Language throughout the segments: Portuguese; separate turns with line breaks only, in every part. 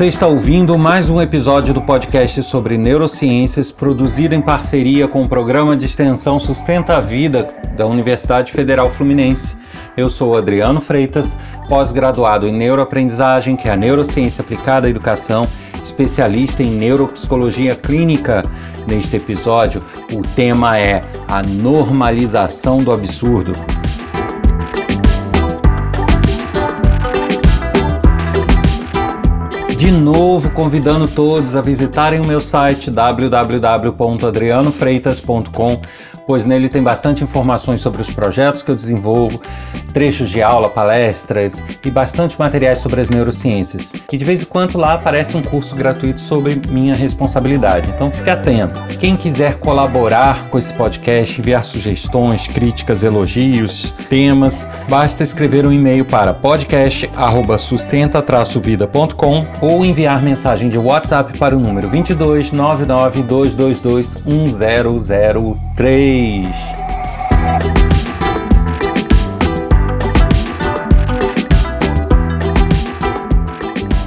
Você está ouvindo mais um episódio do podcast sobre neurociências, produzido em parceria com o programa de extensão Sustenta a Vida da Universidade Federal Fluminense. Eu sou Adriano Freitas, pós-graduado em neuroaprendizagem, que é a neurociência aplicada à educação, especialista em neuropsicologia clínica. Neste episódio, o tema é a normalização do absurdo. De novo convidando todos a visitarem o meu site www.adrianofreitas.com, pois nele tem bastante informações sobre os projetos que eu desenvolvo, trechos de aula, palestras e bastante materiais sobre as neurociências. E de vez em quando lá aparece um curso gratuito sobre minha responsabilidade. Então fique atento. Quem quiser colaborar com esse podcast, enviar sugestões, críticas, elogios, temas, basta escrever um e-mail para podcast@sustenta-vida.com ou enviar mensagem de WhatsApp para o número 22 99 222 1003.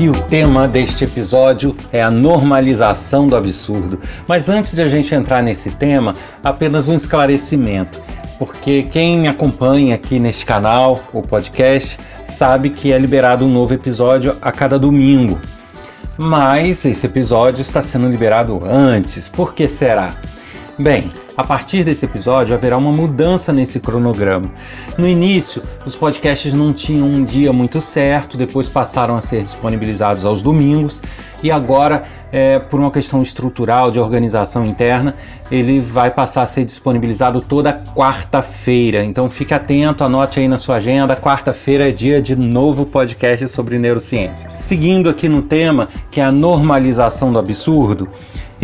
E o tema deste episódio é a normalização do absurdo. Mas antes de a gente entrar nesse tema, apenas um esclarecimento. Porque quem me acompanha aqui neste canal, o podcast, sabe que é liberado um novo episódio a cada domingo. Mas esse episódio está sendo liberado antes. Por que será? Bem, a partir desse episódio haverá uma mudança nesse cronograma. No início, os podcasts não tinham um dia muito certo, depois passaram a ser disponibilizados aos domingos e agora, é, por uma questão estrutural de organização interna, ele vai passar a ser disponibilizado toda quarta-feira. Então fique atento, anote aí na sua agenda. Quarta-feira é dia de novo podcast sobre neurociências. Seguindo aqui no tema, que é a normalização do absurdo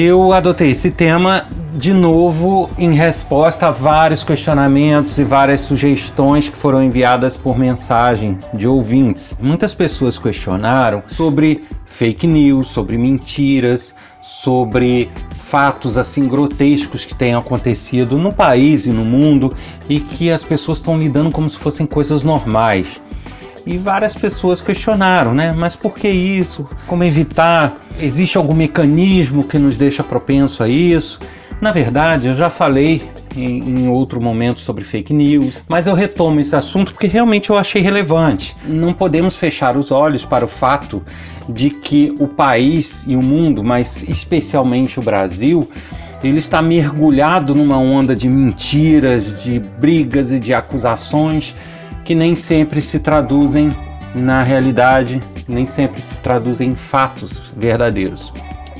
eu adotei esse tema de novo em resposta a vários questionamentos e várias sugestões que foram enviadas por mensagem de ouvintes. Muitas pessoas questionaram sobre fake news, sobre mentiras, sobre fatos assim grotescos que têm acontecido no país e no mundo e que as pessoas estão lidando como se fossem coisas normais. E várias pessoas questionaram, né? Mas por que isso? Como evitar? Existe algum mecanismo que nos deixa propenso a isso? Na verdade, eu já falei em, em, outro momento sobre fake news, mas eu retomo esse assunto porque realmente eu achei relevante. Não podemos fechar os olhos para o fato de que o país e o mundo, mas especialmente o Brasil, ele está mergulhado numa onda de mentiras, de brigas e de acusações que nem sempre se traduzem na realidade, nem sempre se traduzem em fatos verdadeiros.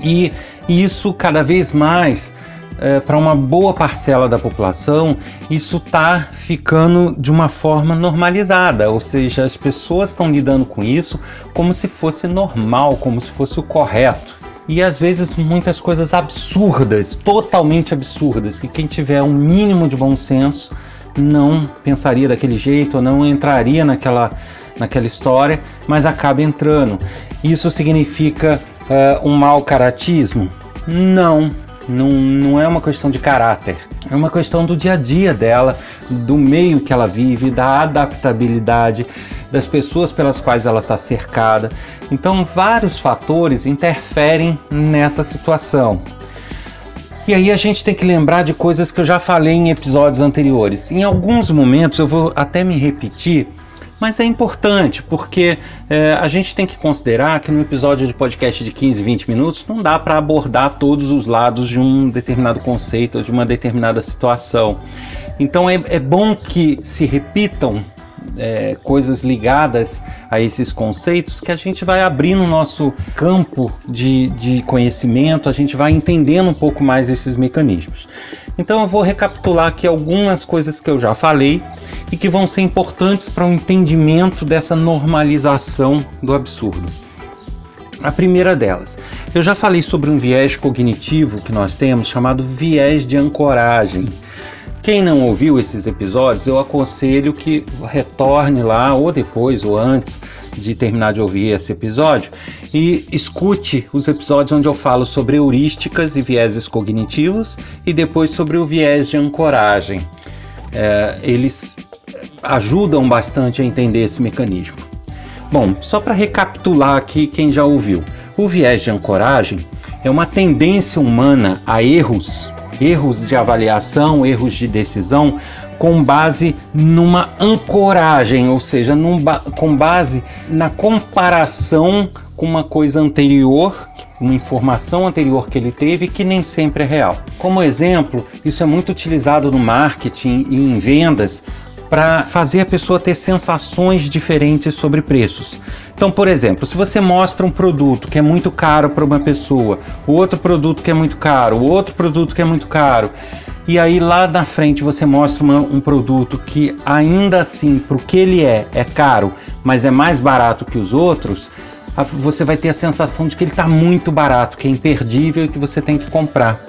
E isso cada vez mais é, para uma boa parcela da população, isso está ficando de uma forma normalizada, ou seja, as pessoas estão lidando com isso como se fosse normal, como se fosse o correto. E às vezes muitas coisas absurdas, totalmente absurdas, que quem tiver um mínimo de bom senso não pensaria daquele jeito, ou não entraria naquela, naquela história, mas acaba entrando. Isso significa uh, um mau caratismo? Não, não, não é uma questão de caráter, é uma questão do dia a dia dela, do meio que ela vive, da adaptabilidade, das pessoas pelas quais ela está cercada. Então, vários fatores interferem nessa situação. E aí a gente tem que lembrar de coisas que eu já falei em episódios anteriores. Em alguns momentos eu vou até me repetir, mas é importante porque é, a gente tem que considerar que no episódio de podcast de 15, 20 minutos não dá para abordar todos os lados de um determinado conceito ou de uma determinada situação. Então é, é bom que se repitam é, coisas ligadas a esses conceitos que a gente vai abrindo o nosso campo de, de conhecimento, a gente vai entendendo um pouco mais esses mecanismos. Então eu vou recapitular aqui algumas coisas que eu já falei e que vão ser importantes para o entendimento dessa normalização do absurdo. A primeira delas, eu já falei sobre um viés cognitivo que nós temos chamado viés de ancoragem. Quem não ouviu esses episódios, eu aconselho que retorne lá, ou depois, ou antes de terminar de ouvir esse episódio, e escute os episódios onde eu falo sobre heurísticas e vieses cognitivos, e depois sobre o viés de ancoragem. É, eles ajudam bastante a entender esse mecanismo. Bom, só para recapitular aqui quem já ouviu. O viés de ancoragem é uma tendência humana a erros, erros de avaliação, erros de decisão, com base numa ancoragem, ou seja, ba com base na comparação com uma coisa anterior, uma informação anterior que ele teve que nem sempre é real. Como exemplo, isso é muito utilizado no marketing e em vendas para fazer a pessoa ter sensações diferentes sobre preços. Então, por exemplo, se você mostra um produto que é muito caro para uma pessoa, outro produto que é muito caro, outro produto que é muito caro, e aí lá na frente você mostra uma, um produto que ainda assim, para o que ele é, é caro, mas é mais barato que os outros, você vai ter a sensação de que ele está muito barato, que é imperdível e que você tem que comprar.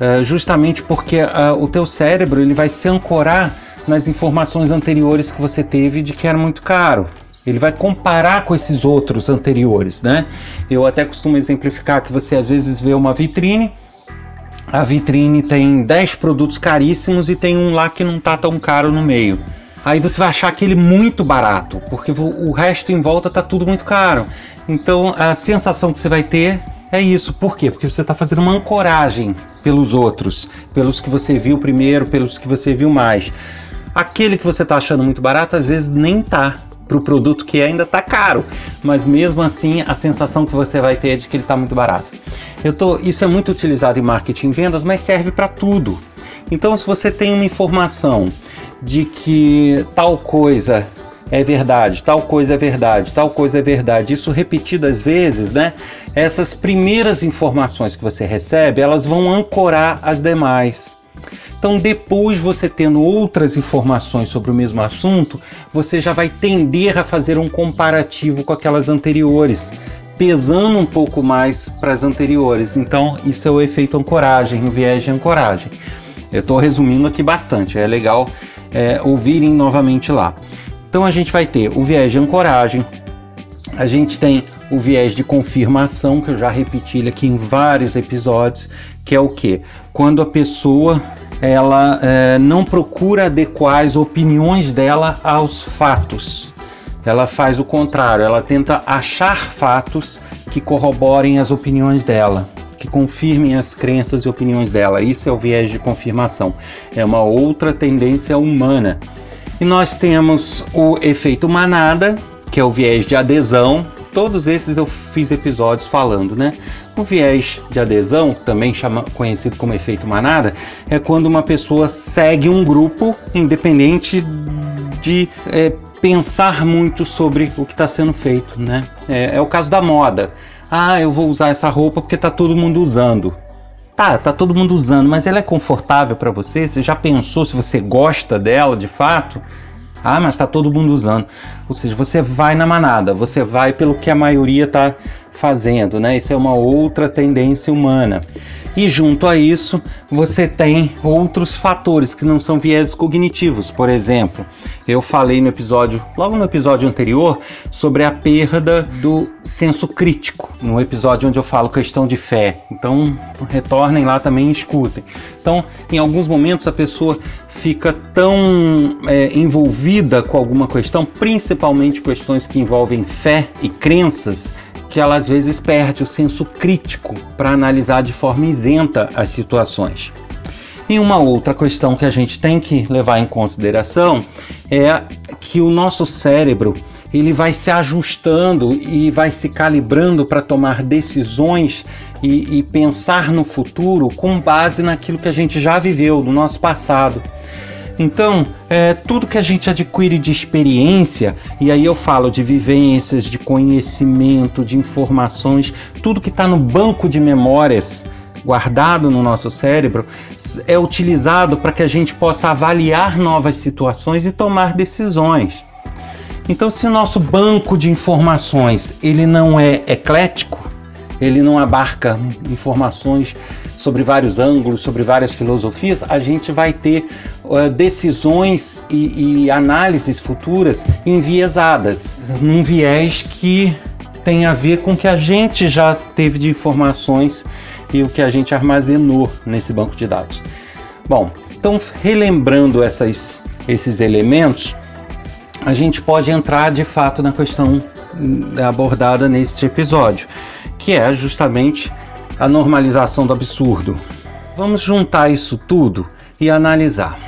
Uh, justamente porque uh, o teu cérebro ele vai se ancorar nas informações anteriores que você teve de que era muito caro. Ele vai comparar com esses outros anteriores, né? Eu até costumo exemplificar que você às vezes vê uma vitrine, a vitrine tem 10 produtos caríssimos e tem um lá que não tá tão caro no meio. Aí você vai achar aquele muito barato, porque o resto em volta tá tudo muito caro. Então a sensação que você vai ter é isso. Por quê? Porque você está fazendo uma ancoragem pelos outros, pelos que você viu primeiro, pelos que você viu mais. Aquele que você está achando muito barato, às vezes nem tá para o produto que ainda está caro, mas mesmo assim a sensação que você vai ter é de que ele está muito barato. Eu tô, isso é muito utilizado em marketing e vendas, mas serve para tudo. Então, se você tem uma informação de que tal coisa é verdade, tal coisa é verdade, tal coisa é verdade, isso repetidas vezes, né? Essas primeiras informações que você recebe, elas vão ancorar as demais. Então, depois você tendo outras informações sobre o mesmo assunto, você já vai tender a fazer um comparativo com aquelas anteriores, pesando um pouco mais para as anteriores. Então, isso é o efeito ancoragem, o viés de ancoragem. Eu estou resumindo aqui bastante, é legal é, ouvirem novamente lá. Então, a gente vai ter o viés de ancoragem, a gente tem o viés de confirmação, que eu já repeti aqui em vários episódios, que é o que? Quando a pessoa ela é, não procura adequar as opiniões dela aos fatos. Ela faz o contrário, ela tenta achar fatos que corroborem as opiniões dela, que confirmem as crenças e opiniões dela. Isso é o viés de confirmação. É uma outra tendência humana. E nós temos o efeito manada, que é o viés de adesão. Todos esses eu fiz episódios falando, né? O viés de adesão, também chama, conhecido como efeito manada, é quando uma pessoa segue um grupo independente de é, pensar muito sobre o que está sendo feito, né? É, é o caso da moda. Ah, eu vou usar essa roupa porque está todo mundo usando. Tá, tá todo mundo usando, mas ela é confortável para você? Você já pensou se você gosta dela de fato? Ah, mas está todo mundo usando. Ou seja, você vai na manada, você vai pelo que a maioria está fazendo, né? Isso é uma outra tendência humana. E junto a isso, você tem outros fatores que não são viés cognitivos. Por exemplo, eu falei no episódio, logo no episódio anterior, sobre a perda do senso crítico, no episódio onde eu falo questão de fé. Então, retornem lá também e escutem. Então, em alguns momentos a pessoa fica tão é, envolvida com alguma questão, principalmente questões que envolvem fé e crenças, que ela às vezes perde o senso crítico para analisar de forma isenta as situações. E uma outra questão que a gente tem que levar em consideração é que o nosso cérebro ele vai se ajustando e vai se calibrando para tomar decisões e, e, pensar no futuro com base naquilo que a gente já viveu no nosso passado. Então, é, tudo que a gente adquire de experiência, e aí eu falo de vivências, de conhecimento, de informações, tudo que está no banco de memórias guardado no nosso cérebro é utilizado para que a gente possa avaliar novas situações e tomar decisões. Então, se o nosso banco de informações ele não é eclético, ele não abarca informações sobre vários ângulos, sobre várias filosofias, a gente vai ter uh, decisões e, e análises futuras enviesadas, num viés que tem a ver com o que a gente já teve de informações e o que a gente armazenou nesse banco de dados. Bom, então relembrando essas, esses elementos, a gente pode entrar de fato na questão abordada neste episódio, que é justamente a normalização do absurdo. Vamos juntar isso tudo e analisar.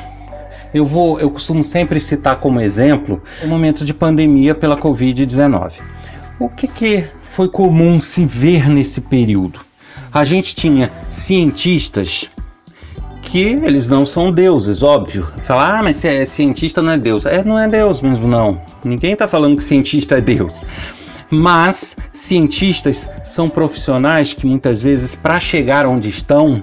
Eu vou, eu costumo sempre citar como exemplo o momento de pandemia pela Covid-19. O que, que foi comum se ver nesse período? A gente tinha cientistas que eles não são deuses, óbvio. Falar, ah, mas é cientista não é Deus. É, não é Deus mesmo, não. Ninguém está falando que cientista é Deus. Mas cientistas são profissionais que muitas vezes, para chegar onde estão,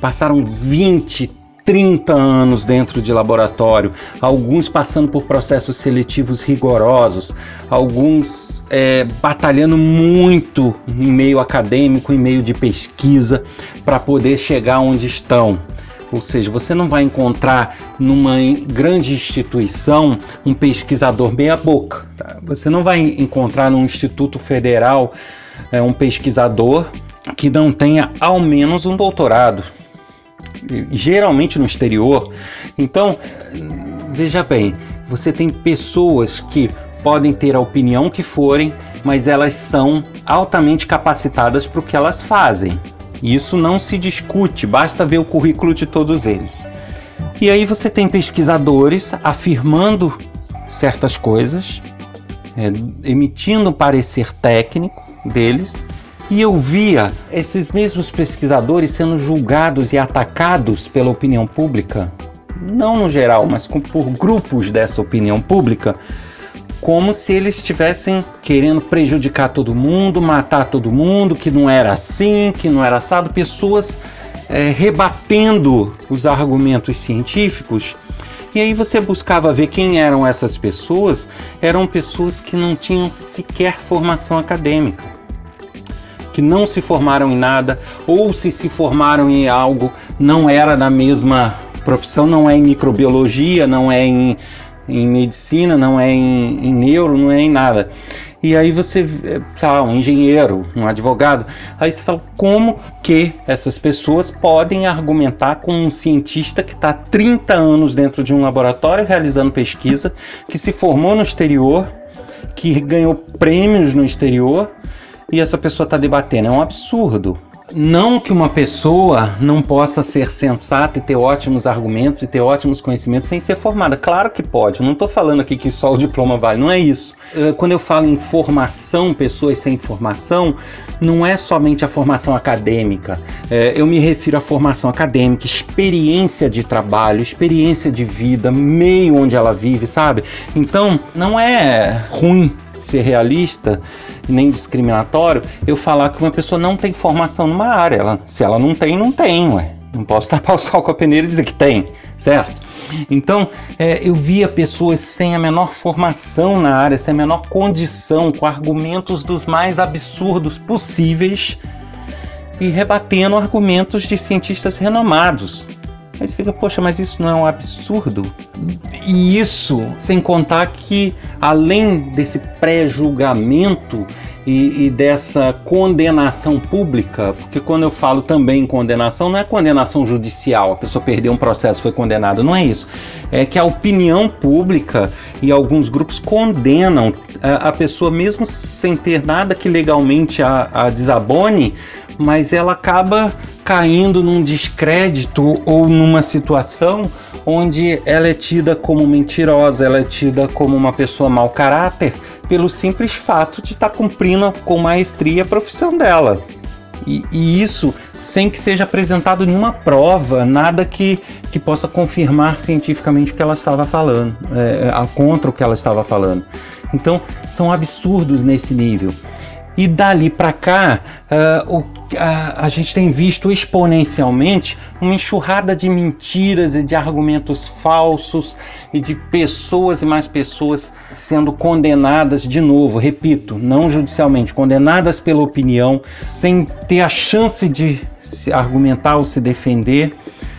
passaram 20, 30 anos dentro de laboratório, alguns passando por processos seletivos rigorosos, alguns é, batalhando muito em meio acadêmico, em meio de pesquisa, para poder chegar onde estão. Ou seja, você não vai encontrar numa grande instituição um pesquisador meia-boca. Tá? Você não vai encontrar num instituto federal é, um pesquisador que não tenha ao menos um doutorado. Geralmente no exterior. Então, veja bem, você tem pessoas que podem ter a opinião que forem, mas elas são altamente capacitadas para o que elas fazem. Isso não se discute, basta ver o currículo de todos eles. E aí você tem pesquisadores afirmando certas coisas, é, emitindo um parecer técnico deles, e eu via esses mesmos pesquisadores sendo julgados e atacados pela opinião pública, não no geral, mas por grupos dessa opinião pública, como se eles estivessem querendo prejudicar todo mundo, matar todo mundo, que não era assim, que não era assado, pessoas é, rebatendo os argumentos científicos. E aí você buscava ver quem eram essas pessoas, eram pessoas que não tinham sequer formação acadêmica, que não se formaram em nada, ou se se formaram em algo, não era da mesma profissão, não é em microbiologia, não é em em medicina, não é em, em neuro, não é em nada. E aí você, tá, um engenheiro, um advogado, aí você fala como que essas pessoas podem argumentar com um cientista que está 30 anos dentro de um laboratório realizando pesquisa, que se formou no exterior, que ganhou prêmios no exterior, e essa pessoa está debatendo. É um absurdo. Não que uma pessoa não possa ser sensata e ter ótimos argumentos e ter ótimos conhecimentos sem ser formada. Claro que pode. Eu não estou falando aqui que só o diploma vale. Não é isso. Eh, quando eu falo em formação, pessoas sem formação, não é somente a formação acadêmica. Eh, eu me refiro à formação acadêmica, experiência de trabalho, experiência de vida, meio onde ela vive, sabe? Então, não é ruim ser realista nem discriminatório eu falar que uma pessoa não tem formação numa área. Ela, se ela não tem, não tem, ué. Não posso tapar o sol com a peneira e dizer que tem, certo? Então, é, eu via pessoas sem a menor formação na área, sem a menor condição, com argumentos dos mais absurdos possíveis e rebatendo argumentos de cientistas renomados. Aí você fica, poxa, mas isso não é um absurdo? E isso sem contar que, além desse pré-julgamento e, e, dessa condenação pública, porque quando eu falo também em condenação, não é condenação judicial, a pessoa perdeu um processo foi condenada, não é isso. É que a opinião pública e alguns grupos condenam a, a pessoa, mesmo sem ter nada que legalmente a, a desabone, mas ela acaba caindo num descrédito ou numa situação onde ela é tida como mentirosa, ela é tida como uma pessoa mau caráter, pelo simples fato de estar tá cumprindo com maestria a profissão dela. E, e, isso sem que seja apresentado nenhuma prova, nada que, que possa confirmar cientificamente o que ela estava falando, é, contra o que ela estava falando. Então, são absurdos nesse nível. E dali para cá, uh, o, a, a gente tem visto exponencialmente uma enxurrada de mentiras e de argumentos falsos e de pessoas e mais pessoas sendo condenadas de novo, repito, não judicialmente, condenadas pela opinião, sem ter a chance de se argumentar ou se defender,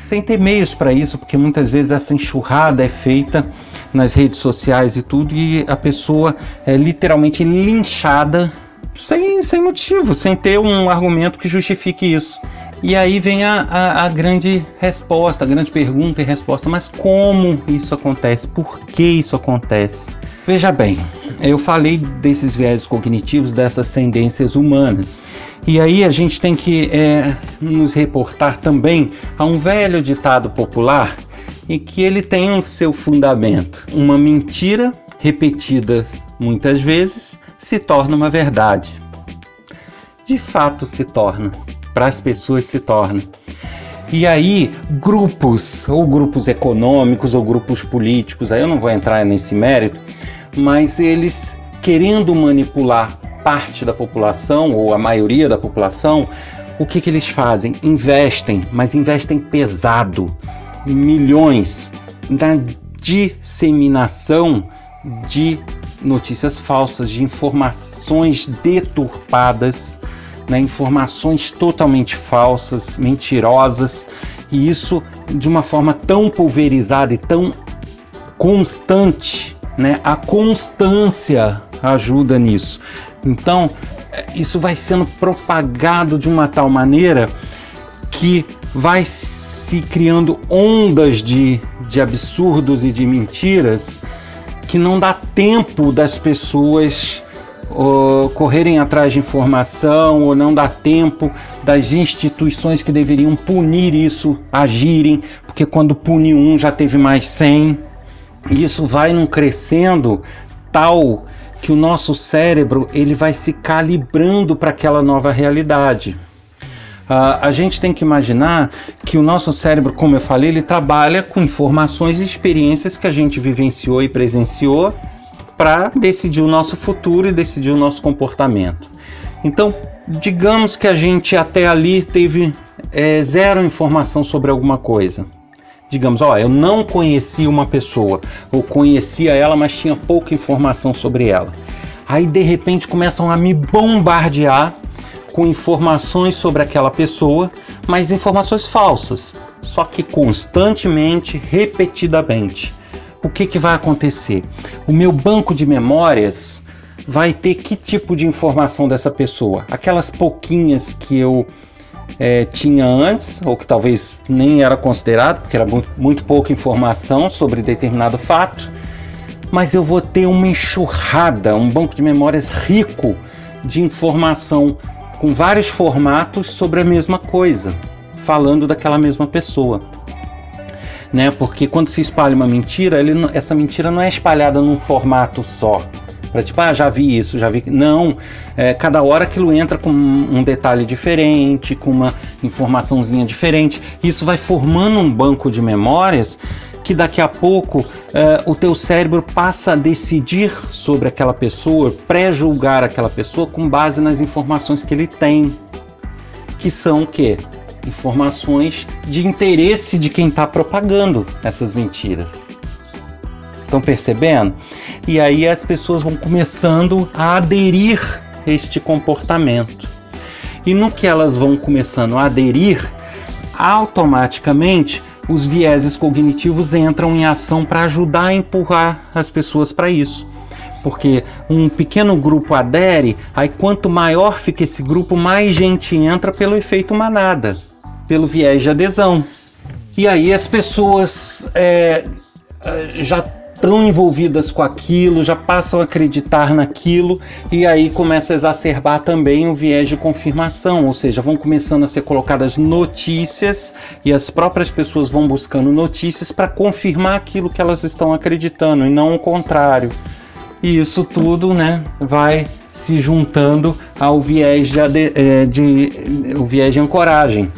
sem ter meios para isso, porque muitas vezes essa enxurrada é feita nas redes sociais e tudo, e a pessoa é literalmente linchada sem, sem motivo, sem ter um argumento que justifique isso. E aí vem a, a, a, grande resposta, a grande pergunta e resposta: mas como isso acontece? Por que isso acontece? Veja bem, eu falei desses viés cognitivos, dessas tendências humanas. E aí a gente tem que é, nos reportar também a um velho ditado popular e que ele tem o seu fundamento. Uma mentira repetida muitas vezes se torna uma verdade. De fato se torna, para as pessoas se torna. E aí, grupos, ou grupos econômicos, ou grupos políticos, aí eu não vou entrar nesse mérito, mas eles querendo manipular parte da população, ou a maioria da população, o que, que eles fazem? Investem, mas investem pesado, milhões, na disseminação de notícias falsas, de informações deturpadas, né, informações totalmente falsas, mentirosas, e isso de uma forma tão pulverizada e tão constante, né? A constância ajuda nisso. Então, isso vai sendo propagado de uma tal maneira que vai se criando ondas de, de absurdos e de mentiras que não dá tempo das pessoas uh, correrem atrás de informação ou não dá tempo das instituições que deveriam punir isso agirem, porque quando pune um já teve mais 100. Isso vai num crescendo tal que o nosso cérebro ele vai se calibrando para aquela nova realidade. Uh, a gente tem que imaginar que o nosso cérebro, como eu falei, ele trabalha com informações e experiências que a gente vivenciou e presenciou para decidir o nosso futuro e decidir o nosso comportamento. Então, digamos que a gente até ali teve é, zero informação sobre alguma coisa. Digamos, ó, eu não conhecia uma pessoa, ou conhecia ela, mas tinha pouca informação sobre ela. Aí de repente começam a me bombardear com informações sobre aquela pessoa, mas informações falsas, só que constantemente, repetidamente. O que, que vai acontecer? O meu banco de memórias vai ter que tipo de informação dessa pessoa? Aquelas pouquinhas que eu é, tinha antes, ou que talvez nem era considerado, porque era muito, muito pouca informação sobre determinado fato, mas eu vou ter uma enxurrada, um banco de memórias rico de informação com vários formatos sobre a mesma coisa, falando daquela mesma pessoa. Né? Porque quando se espalha uma mentira, ele, essa mentira não é espalhada num formato só. Para tipo, ah, já vi isso, já vi. Não, é, cada hora aquilo entra com um detalhe diferente, com uma informaçãozinha diferente. Isso vai formando um banco de memórias que daqui a pouco é, o teu cérebro passa a decidir sobre aquela pessoa, pré-julgar aquela pessoa com base nas informações que ele tem, que são o quê? Informações de interesse de quem está propagando essas mentiras. Estão percebendo? E aí as pessoas vão começando a aderir a este comportamento. E no que elas vão começando a aderir, automaticamente os vieses cognitivos entram em ação para ajudar a empurrar as pessoas para isso. Porque um pequeno grupo adere, aí quanto maior fica esse grupo, mais gente entra pelo efeito manada, pelo viés de adesão. E aí as pessoas é, já estão envolvidas com aquilo, já passam a acreditar naquilo e aí começa a exacerbar também o viés de confirmação, ou seja, vão começando a ser colocadas notícias e as próprias pessoas vão buscando notícias para confirmar aquilo que elas estão acreditando e não o contrário. E isso tudo, né, vai se juntando ao viés de, eh, de, de o viés de ancoragem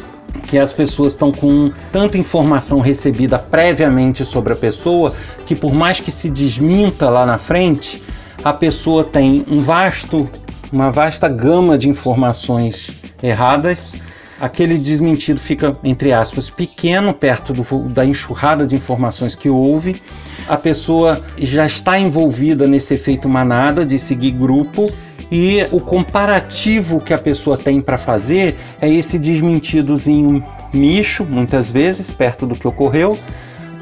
que as pessoas estão com tanta informação recebida previamente sobre a pessoa que por mais que se desminta lá na frente, a pessoa tem um vasto, uma vasta gama de informações erradas. Aquele desmentido fica, entre aspas, pequeno perto do, da enxurrada de informações que houve. A pessoa já está envolvida nesse efeito manada de seguir grupo e o comparativo que a pessoa tem para fazer é esse desmentidozinho micho, muitas vezes, perto do que ocorreu,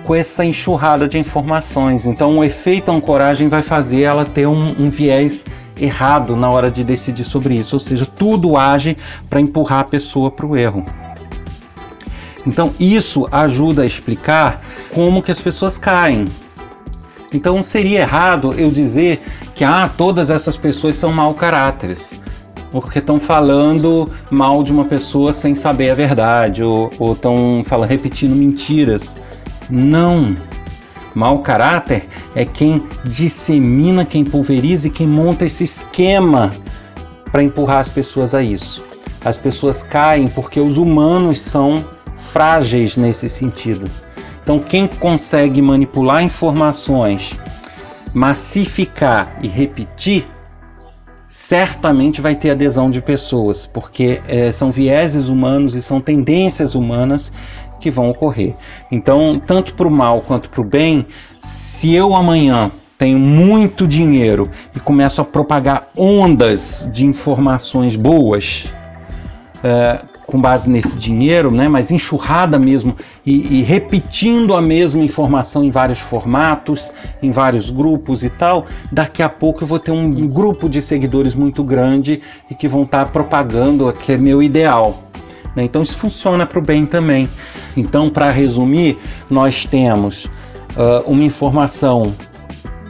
com essa enxurrada de informações. Então, o efeito ancoragem vai fazer ela ter um, um viés errado na hora de decidir sobre isso, ou seja, tudo age para empurrar a pessoa para o erro. Então, isso ajuda a explicar como que as pessoas caem. Então seria errado eu dizer que ah, todas essas pessoas são mau caráteres, porque estão falando mal de uma pessoa sem saber a verdade, ou estão falando repetindo mentiras. Não. Mau caráter é quem dissemina, quem pulveriza e quem monta esse esquema para empurrar as pessoas a isso. As pessoas caem porque os humanos são frágeis nesse sentido. Então, quem consegue manipular informações, massificar e repetir, certamente vai ter adesão de pessoas, porque é, são vieses humanos e são tendências humanas que vão ocorrer. Então, tanto para o mal quanto para o bem, se eu amanhã tenho muito dinheiro e começo a propagar ondas de informações boas, é, com base nesse dinheiro, né, mas enxurrada mesmo e, e, repetindo a mesma informação em vários formatos, em vários grupos e tal, daqui a pouco eu vou ter um grupo de seguidores muito grande e que vão estar propagando que é meu ideal. Né? Então isso funciona para o bem também. Então, para resumir, nós temos uh, uma informação,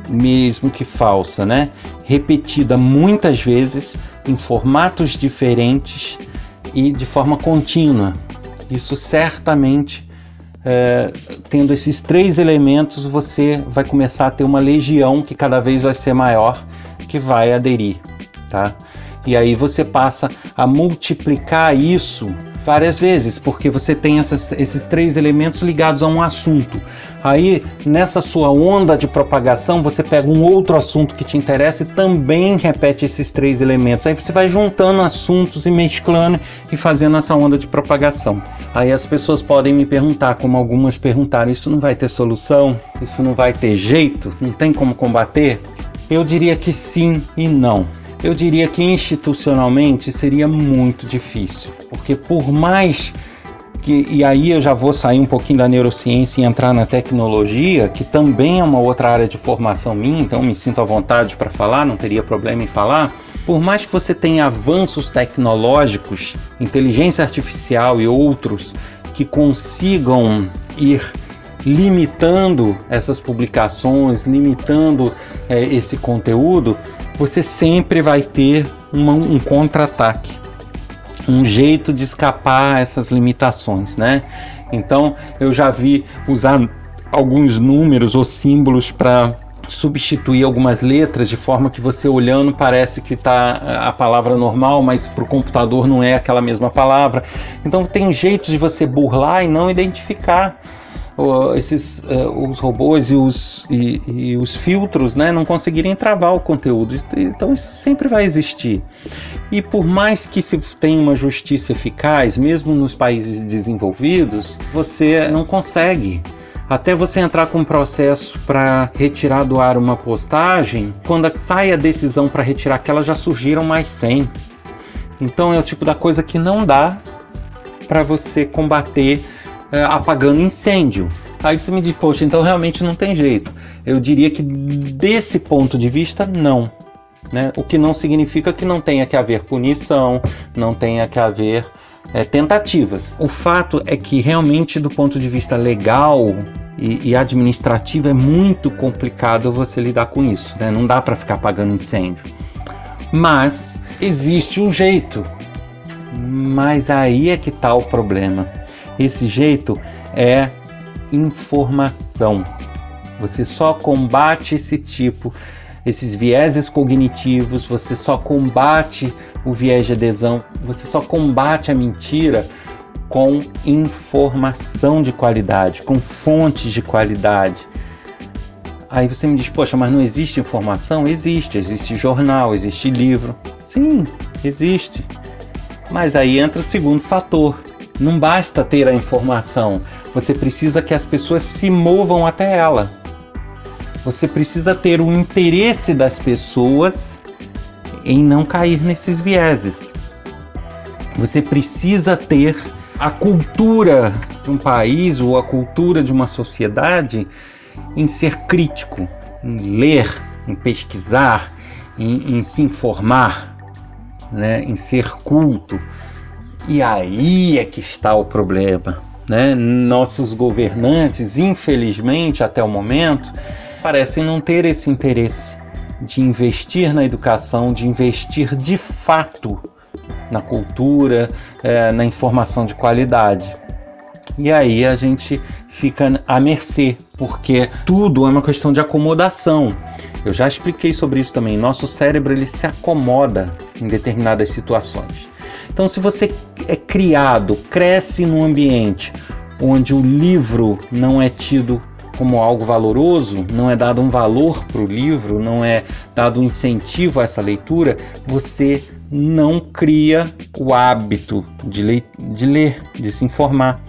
mesmo que falsa, né? repetida muitas vezes em formatos diferentes e de forma contínua. Isso certamente, é, tendo esses três elementos, você vai começar a ter uma legião que cada vez vai ser maior, que vai aderir, tá? E aí você passa a multiplicar isso várias vezes, porque você tem essas, esses três elementos ligados a um assunto. Aí, nessa sua onda de propagação, você pega um outro assunto que te interessa e também repete esses três elementos. Aí você vai juntando assuntos e mesclando e fazendo essa onda de propagação. Aí as pessoas podem me perguntar, como algumas perguntaram: isso não vai ter solução? Isso não vai ter jeito? Não tem como combater? Eu diria que sim e não. Eu diria que institucionalmente seria muito difícil, porque por mais que, e aí eu já vou sair um pouquinho da neurociência e entrar na tecnologia, que também é uma outra área de formação minha, então me sinto à vontade para falar, não teria problema em falar. Por mais que você tenha avanços tecnológicos, inteligência artificial e outros que consigam ir limitando essas publicações, limitando é, esse conteúdo, você sempre vai ter uma, um contra-ataque, um jeito de escapar essas limitações, né? Então eu já vi usar alguns números ou símbolos para substituir algumas letras de forma que você olhando parece que está a palavra normal, mas para o computador não é aquela mesma palavra. Então tem jeitos de você burlar e não identificar esses uh, os robôs e os, e, e, os filtros né, não conseguirem travar o conteúdo. Então isso sempre vai existir. E por mais que se tenha uma justiça eficaz, mesmo nos países desenvolvidos, você não consegue. Até você entrar com um processo para retirar do ar uma postagem, quando sai a decisão para retirar aquela já surgiram mais 100. Então é o tipo da coisa que não dá para você combater é, apagando incêndio. Aí você me diz, poxa, então realmente não tem jeito. Eu diria que desse ponto de vista, não. Né? O que não significa que não tenha que haver punição, não tenha que haver é, tentativas. O fato é que realmente, do ponto de vista legal e, e administrativo, é muito complicado você lidar com isso. Né? Não dá para ficar apagando incêndio. Mas existe um jeito. Mas aí é que está o problema esse jeito é informação. Você só combate esse tipo, esses vieses cognitivos, você só combate o viés de adesão, você só combate a mentira com informação de qualidade, com fontes de qualidade. Aí você me diz, poxa, mas não existe informação? Existe, existe jornal, existe livro. Sim, existe. Mas aí entra o segundo fator, não basta ter a informação, você precisa que as pessoas se movam até ela. Você precisa ter o interesse das pessoas em não cair nesses vieses. Você precisa ter a cultura de um país ou a cultura de uma sociedade em ser crítico, em ler, em pesquisar, em, em se informar, né? em ser culto. E aí é que está o problema. Né? Nossos governantes, infelizmente, até o momento, parecem não ter esse interesse de investir na educação, de investir de fato na cultura, é, na informação de qualidade. E aí a gente fica à mercê, porque tudo é uma questão de acomodação. Eu já expliquei sobre isso também. Nosso cérebro ele se acomoda em determinadas situações. Então, se você é criado, cresce num ambiente onde o livro não é tido como algo valoroso, não é dado um valor para o livro, não é dado um incentivo a essa leitura, você não cria o hábito de, le de ler, de se informar.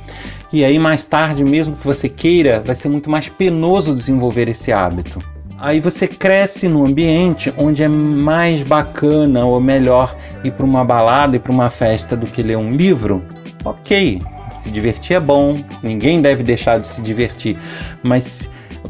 E aí, mais tarde, mesmo que você queira, vai ser muito mais penoso desenvolver esse hábito. Aí você cresce num ambiente onde é mais bacana ou melhor ir para uma balada e para uma festa do que ler um livro. Ok, se divertir é bom, ninguém deve deixar de se divertir, mas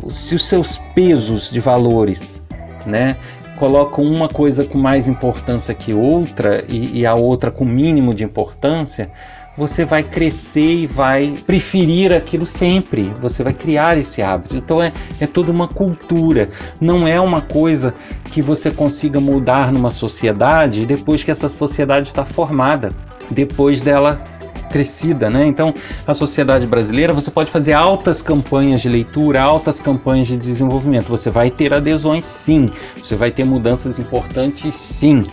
se os seus pesos de valores, né, colocam uma coisa com mais importância que outra e, e a outra com mínimo de importância, você vai crescer e vai preferir aquilo sempre. Você vai criar esse hábito. Então é, é toda uma cultura. Não é uma coisa que você consiga mudar numa sociedade depois que essa sociedade está formada, depois dela crescida, né? Então, a sociedade brasileira, você pode fazer altas campanhas de leitura, altas campanhas de desenvolvimento. Você vai ter adesões, sim. Você vai ter mudanças importantes, sim.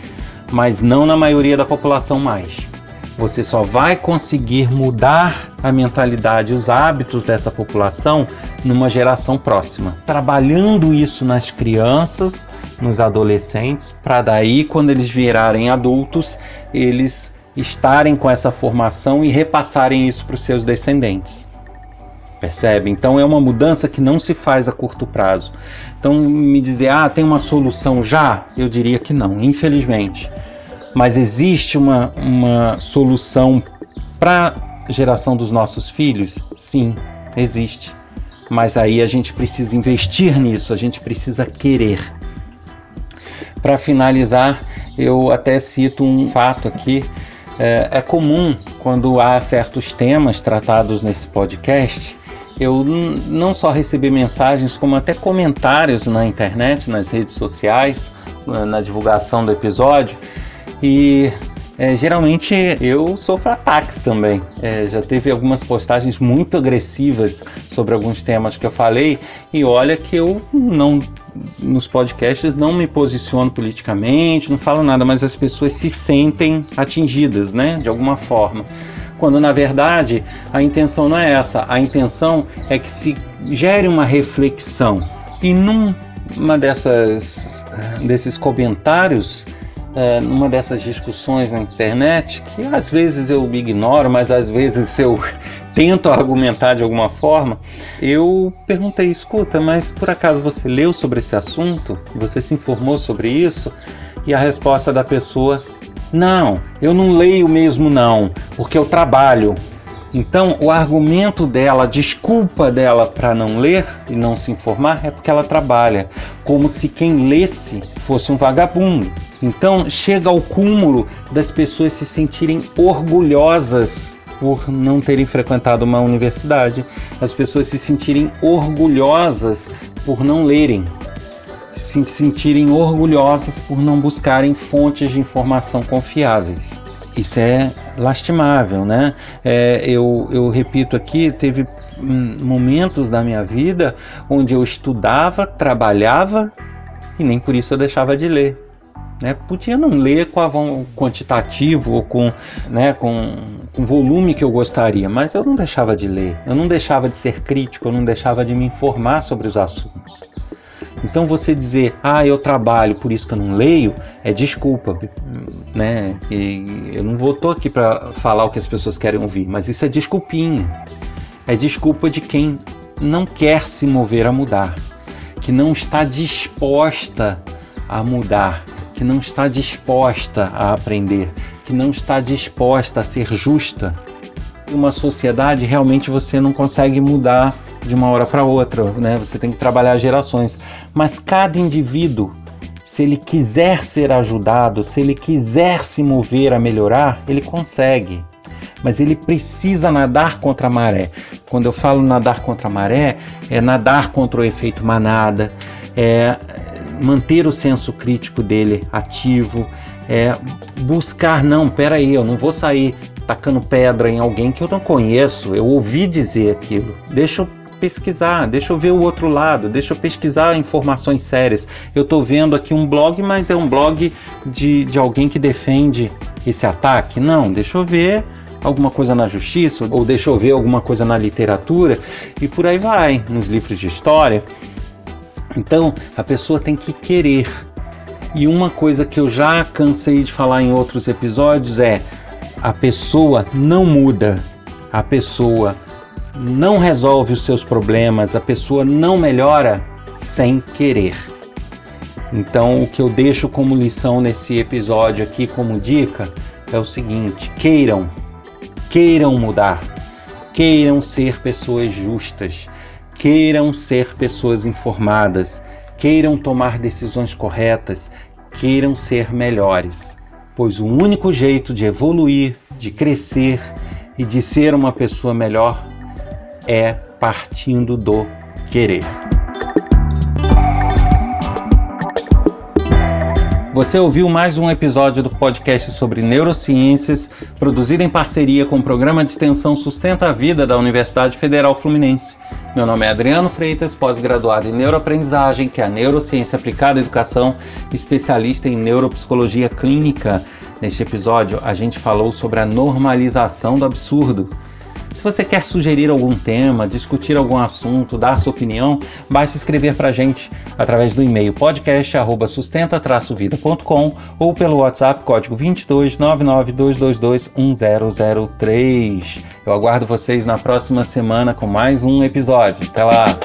Mas não na maioria da população mais. Você só vai conseguir mudar a mentalidade, os hábitos dessa população numa geração próxima. Trabalhando isso nas crianças, nos adolescentes, para daí, quando eles virarem adultos, eles estarem com essa formação e repassarem isso para os seus descendentes. Percebe? Então é uma mudança que não se faz a curto prazo. Então me dizer, ah, tem uma solução já? Eu diria que não, infelizmente. Mas existe uma, uma solução para a geração dos nossos filhos? Sim, existe. Mas aí a gente precisa investir nisso, a gente precisa querer. Para finalizar, eu até cito um fato aqui é, é comum quando há certos temas tratados nesse podcast eu não só receber mensagens, como até comentários na internet, nas redes sociais, na, na divulgação do episódio. E é, geralmente eu sofro ataques também. É, já teve algumas postagens muito agressivas sobre alguns temas que eu falei, e olha que eu não nos podcasts não me posiciono politicamente, não falo nada, mas as pessoas se sentem atingidas, né, de alguma forma. Quando na verdade a intenção não é essa, a intenção é que se gere uma reflexão. E numa dessas desses comentários é, numa dessas discussões na internet, que às vezes eu ignoro, mas às vezes eu tento argumentar de alguma forma, eu perguntei: escuta, mas por acaso você leu sobre esse assunto? Você se informou sobre isso? E a resposta da pessoa: não, eu não leio mesmo, não, porque eu trabalho. Então, o argumento dela, a desculpa dela para não ler e não se informar é porque ela trabalha, como se quem lesse fosse um vagabundo. Então, chega ao cúmulo das pessoas se sentirem orgulhosas por não terem frequentado uma universidade, as pessoas se sentirem orgulhosas por não lerem, se sentirem orgulhosas por não buscarem fontes de informação confiáveis. Isso é lastimável, né? É, eu, eu repito aqui, teve momentos da minha vida onde eu estudava, trabalhava e nem por isso eu deixava de ler. Né? Podia não ler com a quantitativo ou com, né, com, com volume que eu gostaria, mas eu não deixava de ler, eu não deixava de ser crítico, eu não deixava de me informar sobre os assuntos. Então você dizer, ah, eu trabalho, por isso que eu não leio, é desculpa, né? E eu não vou tô aqui para falar o que as pessoas querem ouvir, mas isso é desculpinha. É desculpa de quem não quer se mover a mudar, que não está disposta a mudar, que não está disposta a aprender, que não está disposta a ser justa. Uma sociedade realmente você não consegue mudar de uma hora para outra, né? Você tem que trabalhar gerações. Mas cada indivíduo, se ele quiser ser ajudado, se ele quiser se mover a melhorar, ele consegue. mas ele precisa nadar contra a maré. Quando eu falo nadar contra a maré, é nadar contra o efeito manada, é manter o senso crítico dele ativo, é buscar, não, peraí, eu não vou sair tacando pedra em alguém que eu não conheço, eu ouvi dizer aquilo, deixa eu pesquisar, deixa eu ver o outro lado, deixa eu pesquisar informações sérias. Eu estou vendo aqui um blog, mas é um blog de, de alguém que defende esse ataque? Não, deixa eu ver alguma coisa na justiça, ou deixa eu ver alguma coisa na literatura, e por aí vai, nos livros de história. Então, a pessoa tem que querer. E uma coisa que eu já cansei de falar em outros episódios é: a pessoa não muda, a pessoa não resolve os seus problemas, a pessoa não melhora sem querer. Então, o que eu deixo como lição nesse episódio aqui, como dica, é o seguinte: queiram, queiram mudar, queiram ser pessoas justas, queiram ser pessoas informadas, queiram tomar decisões corretas, queiram ser melhores, pois o único jeito de evoluir, de crescer e de ser uma pessoa melhor é partindo do querer. Você ouviu mais um episódio do podcast sobre neurociências, produzido em parceria com o programa de extensão Sustenta a Vida da Universidade Federal Fluminense. Meu nome é Adriano Freitas, pós-graduado em neuroaprendizagem, que é a neurociência aplicada à educação, especialista em neuropsicologia clínica. Neste episódio, a gente falou sobre a normalização do absurdo. Se você quer sugerir algum tema, discutir algum assunto, dar sua opinião, basta escrever para a gente através do e-mail podcast@sustenta-vida.com ou pelo WhatsApp código 22 99222 1003. Eu aguardo vocês na próxima semana com mais um episódio. Até lá!